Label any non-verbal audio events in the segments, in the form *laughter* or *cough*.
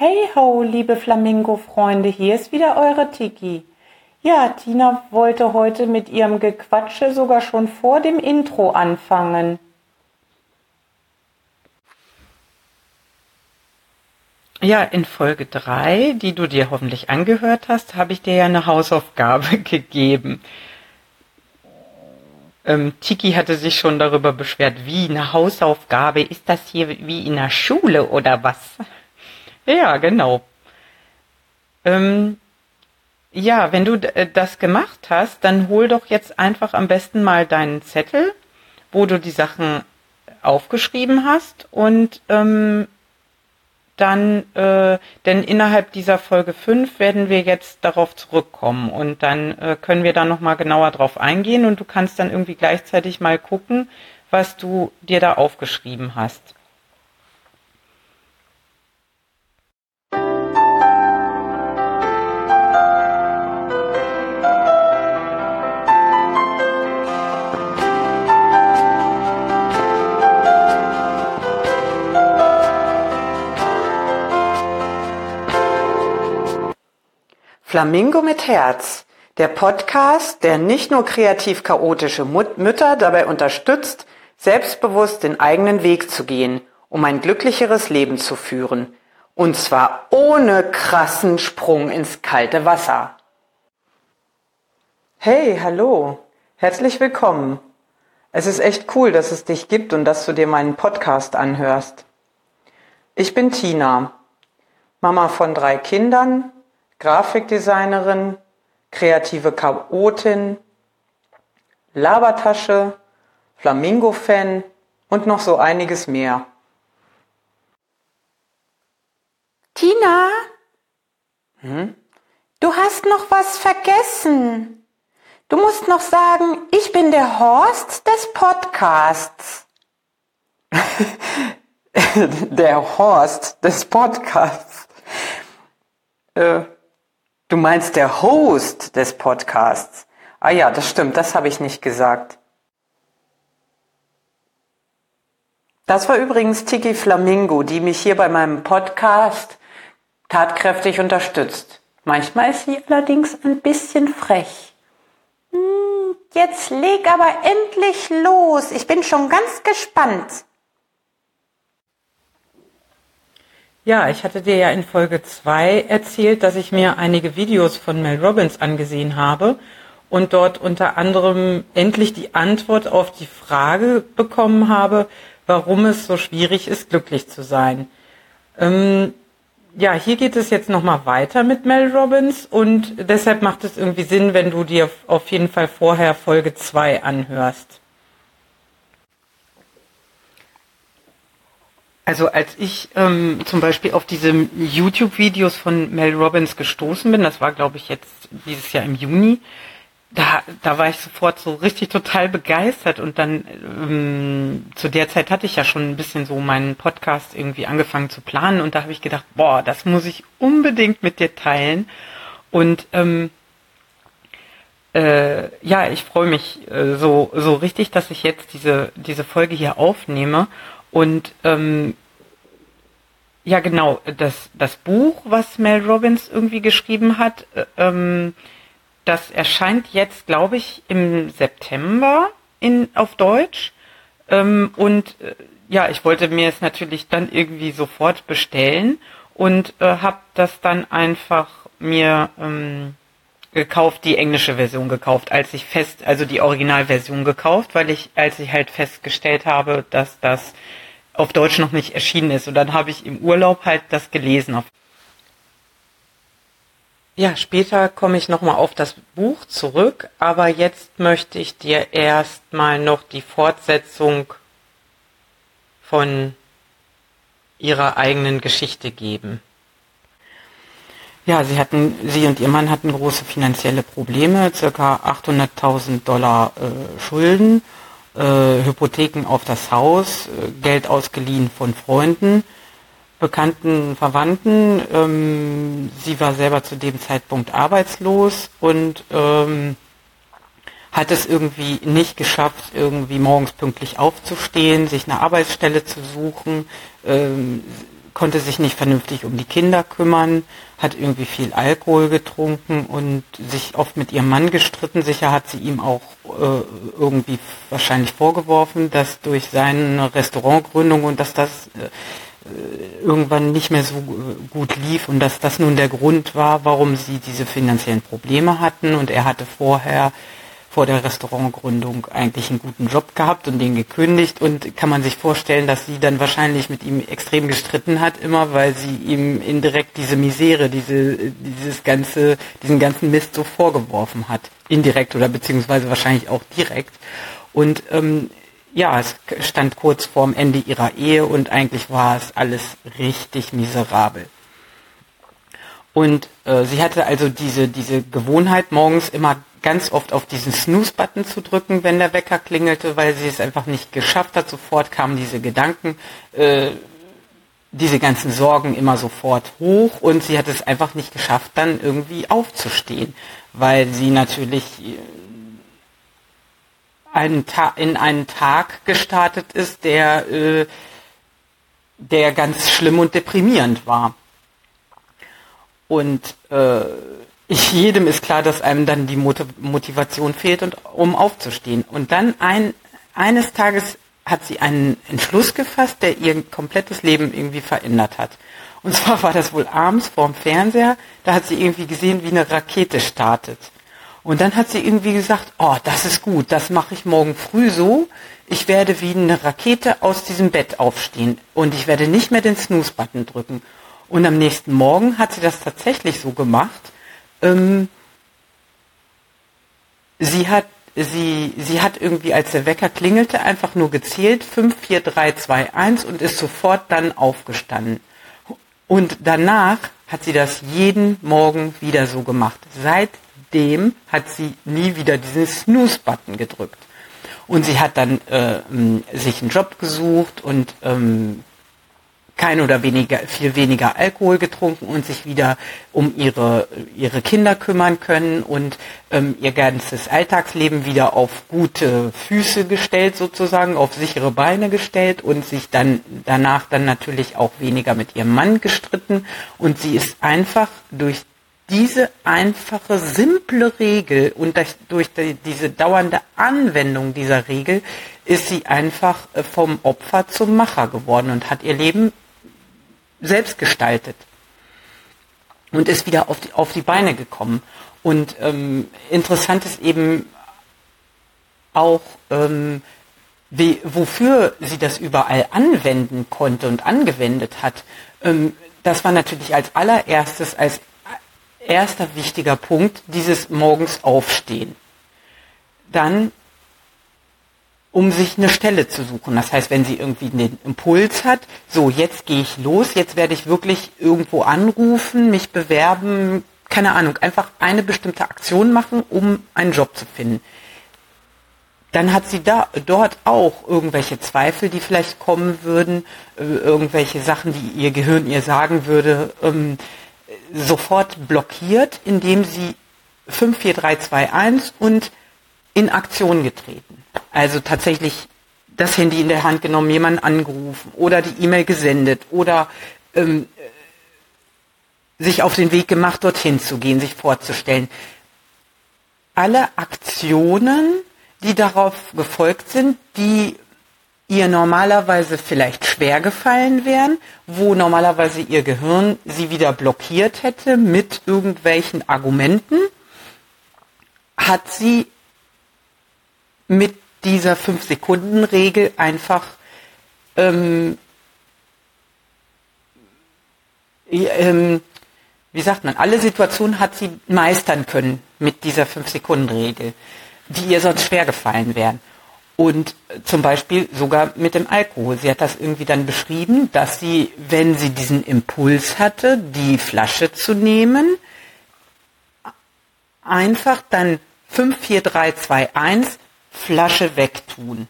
Hey ho, liebe Flamingo-Freunde, hier ist wieder eure Tiki. Ja, Tina wollte heute mit ihrem Gequatsche sogar schon vor dem Intro anfangen. Ja, in Folge 3, die du dir hoffentlich angehört hast, habe ich dir ja eine Hausaufgabe *laughs* gegeben. Ähm, Tiki hatte sich schon darüber beschwert, wie eine Hausaufgabe, ist das hier wie in der Schule oder was? Ja, genau. Ähm, ja, wenn du äh, das gemacht hast, dann hol doch jetzt einfach am besten mal deinen Zettel, wo du die Sachen aufgeschrieben hast und ähm, dann, äh, denn innerhalb dieser Folge 5 werden wir jetzt darauf zurückkommen und dann äh, können wir da nochmal genauer drauf eingehen und du kannst dann irgendwie gleichzeitig mal gucken, was du dir da aufgeschrieben hast. Flamingo mit Herz, der Podcast, der nicht nur kreativ chaotische Mut Mütter dabei unterstützt, selbstbewusst den eigenen Weg zu gehen, um ein glücklicheres Leben zu führen. Und zwar ohne krassen Sprung ins kalte Wasser. Hey, hallo. Herzlich willkommen. Es ist echt cool, dass es dich gibt und dass du dir meinen Podcast anhörst. Ich bin Tina, Mama von drei Kindern, Grafikdesignerin, kreative Chaotin, Labertasche, Flamingo-Fan und noch so einiges mehr. Tina? Hm? Du hast noch was vergessen. Du musst noch sagen, ich bin der Horst des Podcasts. *laughs* der Horst des Podcasts. Äh, Du meinst der Host des Podcasts. Ah ja, das stimmt, das habe ich nicht gesagt. Das war übrigens Tiki Flamingo, die mich hier bei meinem Podcast tatkräftig unterstützt. Manchmal ist sie allerdings ein bisschen frech. Hm, jetzt leg aber endlich los. Ich bin schon ganz gespannt. Ja, ich hatte dir ja in Folge 2 erzählt, dass ich mir einige Videos von Mel Robbins angesehen habe und dort unter anderem endlich die Antwort auf die Frage bekommen habe, warum es so schwierig ist, glücklich zu sein. Ähm, ja, hier geht es jetzt nochmal weiter mit Mel Robbins und deshalb macht es irgendwie Sinn, wenn du dir auf jeden Fall vorher Folge 2 anhörst. Also als ich ähm, zum Beispiel auf diese YouTube-Videos von Mel Robbins gestoßen bin, das war glaube ich jetzt dieses Jahr im Juni, da, da war ich sofort so richtig total begeistert und dann ähm, zu der Zeit hatte ich ja schon ein bisschen so meinen Podcast irgendwie angefangen zu planen und da habe ich gedacht, boah, das muss ich unbedingt mit dir teilen und ähm, äh, ja, ich freue mich äh, so so richtig, dass ich jetzt diese diese Folge hier aufnehme und ähm, ja, genau, das, das Buch, was Mel Robbins irgendwie geschrieben hat, äh, ähm, das erscheint jetzt, glaube ich, im September in, auf Deutsch. Ähm, und äh, ja, ich wollte mir es natürlich dann irgendwie sofort bestellen und äh, habe das dann einfach mir ähm, gekauft, die englische Version gekauft, als ich fest, also die Originalversion gekauft, weil ich, als ich halt festgestellt habe, dass das auf Deutsch noch nicht erschienen ist. Und dann habe ich im Urlaub halt das gelesen. Ja, später komme ich nochmal auf das Buch zurück, aber jetzt möchte ich dir erstmal noch die Fortsetzung von ihrer eigenen Geschichte geben. Ja, sie hatten, sie und ihr Mann hatten große finanzielle Probleme, circa 800.000 Dollar äh, Schulden äh, Hypotheken auf das Haus, äh, Geld ausgeliehen von Freunden, bekannten Verwandten. Ähm, sie war selber zu dem Zeitpunkt arbeitslos und ähm, hat es irgendwie nicht geschafft, irgendwie morgens pünktlich aufzustehen, sich eine Arbeitsstelle zu suchen. Ähm, konnte sich nicht vernünftig um die Kinder kümmern, hat irgendwie viel Alkohol getrunken und sich oft mit ihrem Mann gestritten. Sicher hat sie ihm auch äh, irgendwie wahrscheinlich vorgeworfen, dass durch seine Restaurantgründung und dass das äh, irgendwann nicht mehr so gut lief und dass das nun der Grund war, warum sie diese finanziellen Probleme hatten. Und er hatte vorher vor der Restaurantgründung eigentlich einen guten Job gehabt und den gekündigt und kann man sich vorstellen, dass sie dann wahrscheinlich mit ihm extrem gestritten hat immer, weil sie ihm indirekt diese Misere, diese, dieses ganze, diesen ganzen Mist so vorgeworfen hat. Indirekt oder beziehungsweise wahrscheinlich auch direkt. Und ähm, ja, es stand kurz vorm Ende ihrer Ehe und eigentlich war es alles richtig miserabel. Und äh, sie hatte also diese, diese Gewohnheit, morgens immer ganz oft auf diesen Snooze-Button zu drücken, wenn der Wecker klingelte, weil sie es einfach nicht geschafft hat. Sofort kamen diese Gedanken, äh, diese ganzen Sorgen immer sofort hoch und sie hat es einfach nicht geschafft, dann irgendwie aufzustehen, weil sie natürlich äh, einen in einen Tag gestartet ist, der, äh, der ganz schlimm und deprimierend war. Und äh, jedem ist klar, dass einem dann die Motivation fehlt, und, um aufzustehen. Und dann ein, eines Tages hat sie einen Entschluss gefasst, der ihr komplettes Leben irgendwie verändert hat. Und zwar war das wohl abends vorm Fernseher, da hat sie irgendwie gesehen, wie eine Rakete startet. Und dann hat sie irgendwie gesagt, oh, das ist gut, das mache ich morgen früh so. Ich werde wie eine Rakete aus diesem Bett aufstehen und ich werde nicht mehr den Snooze-Button drücken. Und am nächsten Morgen hat sie das tatsächlich so gemacht ähm, sie hat sie, sie hat irgendwie, als der Wecker klingelte, einfach nur gezählt, 5, 4, 3, 2, 1 und ist sofort dann aufgestanden. Und danach hat sie das jeden Morgen wieder so gemacht. Seitdem hat sie nie wieder diesen Snooze-Button gedrückt. Und sie hat dann äh, sich einen Job gesucht und ähm, kein oder weniger, viel weniger Alkohol getrunken und sich wieder um ihre, ihre Kinder kümmern können und ähm, ihr ganzes Alltagsleben wieder auf gute Füße gestellt sozusagen, auf sichere Beine gestellt und sich dann danach dann natürlich auch weniger mit ihrem Mann gestritten. Und sie ist einfach durch diese einfache, simple Regel und durch, die, diese dauernde Anwendung dieser Regel ist sie einfach äh, vom Opfer zum Macher geworden und hat ihr Leben selbst gestaltet und ist wieder auf die, auf die Beine gekommen. Und ähm, interessant ist eben auch, ähm, wie, wofür sie das überall anwenden konnte und angewendet hat. Ähm, das war natürlich als allererstes, als erster wichtiger Punkt dieses morgens aufstehen. Dann um sich eine Stelle zu suchen. Das heißt, wenn sie irgendwie einen Impuls hat, so jetzt gehe ich los, jetzt werde ich wirklich irgendwo anrufen, mich bewerben, keine Ahnung, einfach eine bestimmte Aktion machen, um einen Job zu finden. Dann hat sie da dort auch irgendwelche Zweifel, die vielleicht kommen würden, äh, irgendwelche Sachen, die ihr Gehirn ihr sagen würde, ähm, sofort blockiert, indem sie 5, 4, 3, 2, 1 und in Aktion getreten. Also tatsächlich das Handy in der Hand genommen, jemanden angerufen oder die E-Mail gesendet oder ähm, sich auf den Weg gemacht, dorthin zu gehen, sich vorzustellen. Alle Aktionen, die darauf gefolgt sind, die ihr normalerweise vielleicht schwer gefallen wären, wo normalerweise ihr Gehirn sie wieder blockiert hätte mit irgendwelchen Argumenten, hat sie mit dieser 5-Sekunden-Regel einfach ähm, ähm, wie sagt man, alle Situationen hat sie meistern können mit dieser 5-Sekunden-Regel, die ihr sonst schwer gefallen wären. Und zum Beispiel sogar mit dem Alkohol. Sie hat das irgendwie dann beschrieben, dass sie, wenn sie diesen Impuls hatte, die Flasche zu nehmen, einfach dann 5, 4, 3, 2, 1 Flasche wegtun.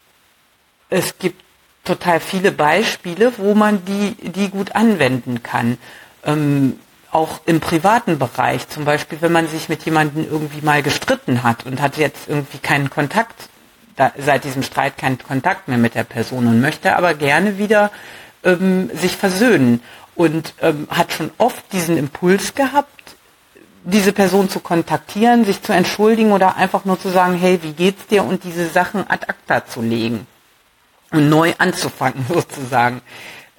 Es gibt total viele Beispiele, wo man die, die gut anwenden kann. Ähm, auch im privaten Bereich, zum Beispiel, wenn man sich mit jemandem irgendwie mal gestritten hat und hat jetzt irgendwie keinen Kontakt, da, seit diesem Streit keinen Kontakt mehr mit der Person und möchte aber gerne wieder ähm, sich versöhnen und ähm, hat schon oft diesen Impuls gehabt, diese Person zu kontaktieren, sich zu entschuldigen oder einfach nur zu sagen, hey, wie geht's dir und diese Sachen ad acta zu legen und neu anzufangen *laughs* sozusagen.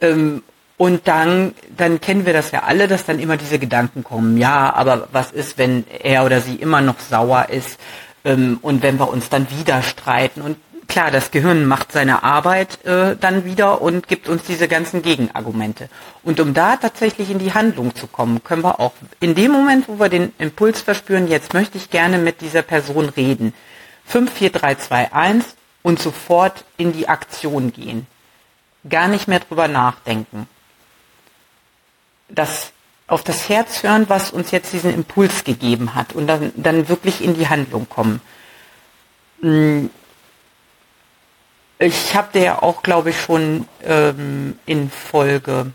Ähm, und dann, dann kennen wir das ja alle, dass dann immer diese Gedanken kommen. Ja, aber was ist, wenn er oder sie immer noch sauer ist ähm, und wenn wir uns dann wieder streiten? Und klar, das Gehirn macht seine Arbeit äh, dann wieder und gibt uns diese ganzen Gegenargumente. Und um da tatsächlich in die Handlung zu kommen, können wir auch in dem Moment, wo wir den Impuls verspüren, jetzt möchte ich gerne mit dieser Person reden. 5, 4, 3, 2, 1 und sofort in die Aktion gehen. Gar nicht mehr drüber nachdenken das auf das Herz hören, was uns jetzt diesen Impuls gegeben hat und dann, dann wirklich in die Handlung kommen. Ich habe dir ja auch, glaube ich, schon ähm, in Folge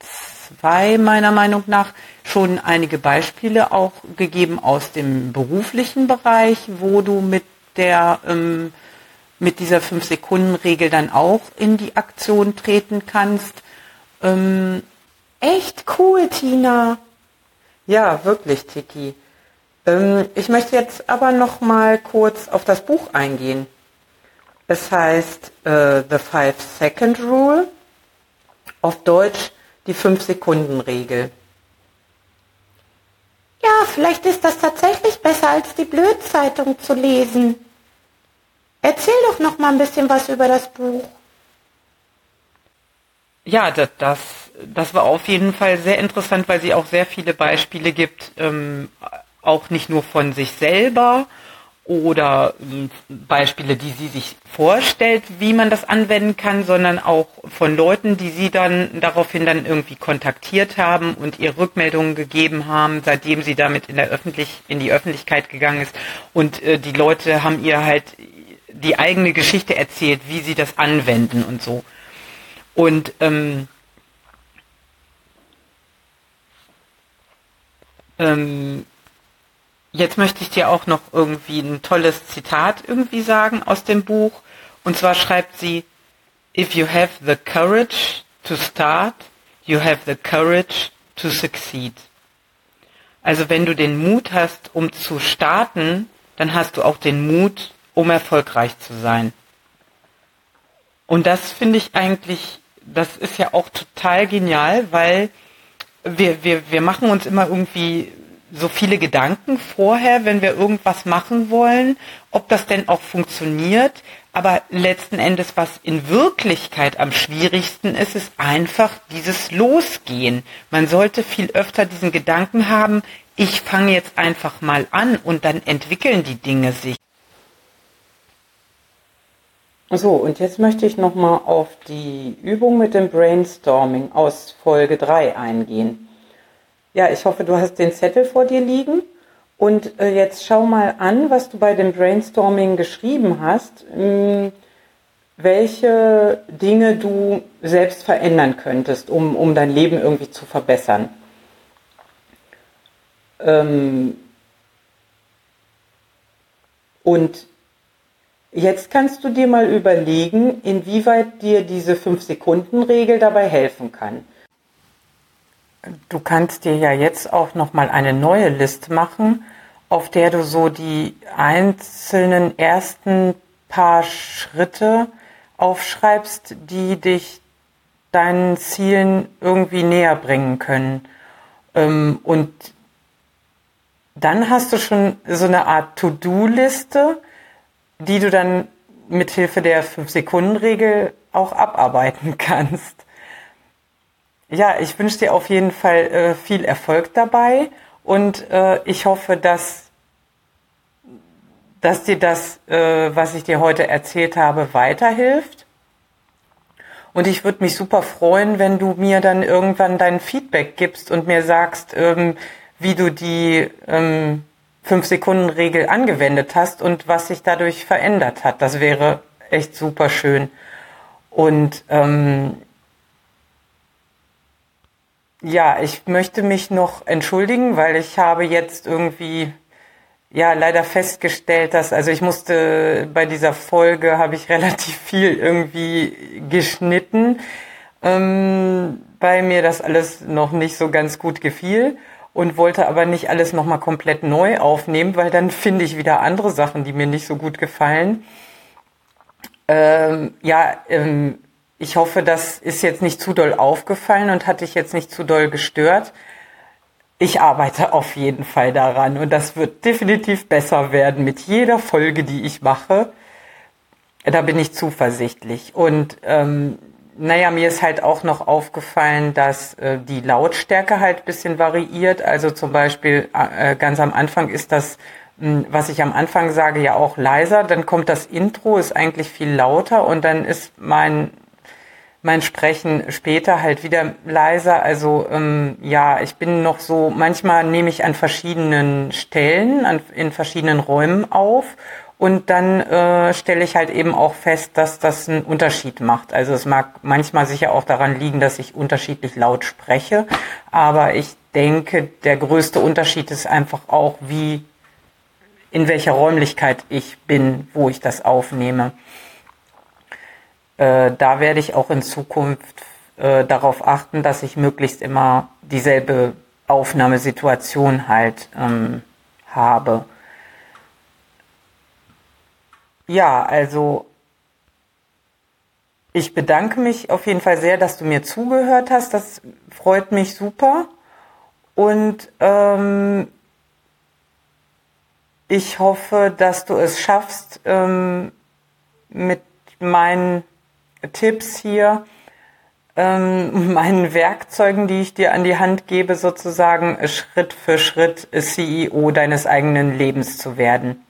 zwei meiner Meinung nach schon einige Beispiele auch gegeben aus dem beruflichen Bereich, wo du mit der ähm, mit dieser fünf Sekunden Regel dann auch in die Aktion treten kannst. Ähm, Echt cool, Tina. Ja, wirklich, Tiki. Ähm, ich möchte jetzt aber noch mal kurz auf das Buch eingehen. Es heißt äh, The Five Second Rule, auf Deutsch die fünf Sekunden Regel. Ja, vielleicht ist das tatsächlich besser als die Blödzeitung zu lesen. Erzähl doch noch mal ein bisschen was über das Buch. Ja, das, das das war auf jeden Fall sehr interessant, weil sie auch sehr viele Beispiele gibt, ähm, auch nicht nur von sich selber oder ähm, Beispiele, die sie sich vorstellt, wie man das anwenden kann, sondern auch von Leuten, die sie dann daraufhin dann irgendwie kontaktiert haben und ihr Rückmeldungen gegeben haben, seitdem sie damit in der öffentlich in die Öffentlichkeit gegangen ist und äh, die Leute haben ihr halt die eigene Geschichte erzählt, wie sie das anwenden und so. Und ähm, Ähm, jetzt möchte ich dir auch noch irgendwie ein tolles Zitat irgendwie sagen aus dem Buch. Und zwar schreibt sie, If you have the courage to start, you have the courage to succeed. Also wenn du den Mut hast, um zu starten, dann hast du auch den Mut, um erfolgreich zu sein. Und das finde ich eigentlich, das ist ja auch total genial, weil wir, wir, wir machen uns immer irgendwie so viele Gedanken vorher, wenn wir irgendwas machen wollen, ob das denn auch funktioniert. Aber letzten Endes, was in Wirklichkeit am schwierigsten ist, ist einfach dieses Losgehen. Man sollte viel öfter diesen Gedanken haben, ich fange jetzt einfach mal an und dann entwickeln die Dinge sich. So, und jetzt möchte ich nochmal auf die Übung mit dem Brainstorming aus Folge 3 eingehen. Ja, ich hoffe, du hast den Zettel vor dir liegen. Und äh, jetzt schau mal an, was du bei dem Brainstorming geschrieben hast, hm, welche Dinge du selbst verändern könntest, um, um dein Leben irgendwie zu verbessern. Ähm, und Jetzt kannst du dir mal überlegen, inwieweit dir diese 5-Sekunden-Regel dabei helfen kann. Du kannst dir ja jetzt auch noch mal eine neue Liste machen, auf der du so die einzelnen ersten paar Schritte aufschreibst, die dich deinen Zielen irgendwie näher bringen können. Ähm, und dann hast du schon so eine Art To-Do-Liste, die du dann mit Hilfe der 5-Sekunden-Regel auch abarbeiten *laughs* kannst. Ja, ich wünsche dir auf jeden Fall äh, viel Erfolg dabei und äh, ich hoffe, dass, dass dir das, äh, was ich dir heute erzählt habe, weiterhilft. Und ich würde mich super freuen, wenn du mir dann irgendwann dein Feedback gibst und mir sagst, ähm, wie du die ähm, 5-Sekunden-Regel angewendet hast und was sich dadurch verändert hat. Das wäre echt super schön. Und ähm, ja, ich möchte mich noch entschuldigen, weil ich habe jetzt irgendwie ja leider festgestellt, dass also ich musste bei dieser Folge habe ich *laughs* relativ viel irgendwie geschnitten ähm, weil mir das alles noch nicht so ganz gut gefiel und wollte aber nicht alles nochmal komplett neu aufnehmen, weil dann finde ich wieder andere Sachen, die mir nicht so gut gefallen. Ähm, ja, ähm, ich hoffe, das ist jetzt nicht zu doll aufgefallen und hat dich jetzt nicht zu doll gestört. Ich arbeite auf jeden Fall daran und das wird definitiv besser werden mit jeder Folge, die ich mache. Da bin ich zuversichtlich. Und ähm, naja, mir ist halt auch noch aufgefallen, dass äh, die Lautstärke halt bisschen variiert. Also zum Beispiel äh, ganz am Anfang ist das, mh, hm, was ich am Anfang sage, ja auch leiser. Dann kommt das Intro, ist eigentlich viel lauter und dann ist mein mein Sprechen später halt wieder leiser. Also ähm, ja, ich bin noch so, manchmal nehme ich an verschiedenen Stellen, an, in verschiedenen Räumen auf und dann äh, stelle ich halt eben auch fest, dass das einen Unterschied macht. Also es mag manchmal sicher auch daran liegen, dass ich unterschiedlich laut spreche, aber ich denke, der größte Unterschied ist einfach auch, wie in welcher Räumlichkeit ich bin, wo ich das aufnehme. Äh, da werde ich auch in Zukunft äh, darauf achten, dass ich möglichst immer dieselbe Aufnahmesituation halt ähm, habe. Ja, also ich bedanke mich auf jeden Fall sehr, dass du mir zugehört hast. Das freut mich super. Und ähm, ich hoffe, dass du es schaffst, ähm, mit meinen Tipps hier, ähm, *laughs* meinen Werkzeugen, die ich dir an die Hand gebe, sozusagen Schritt für Schritt CEO deines eigenen Lebens zu werden.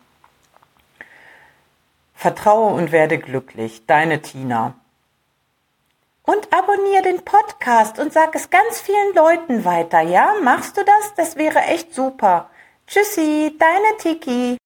Vertraue und werde glücklich. Deine Tina. Und abonniere den Podcast und sag es ganz vielen Leuten weiter, ja? Machst du das? Das wäre echt super. Tschüssi, deine Tiki.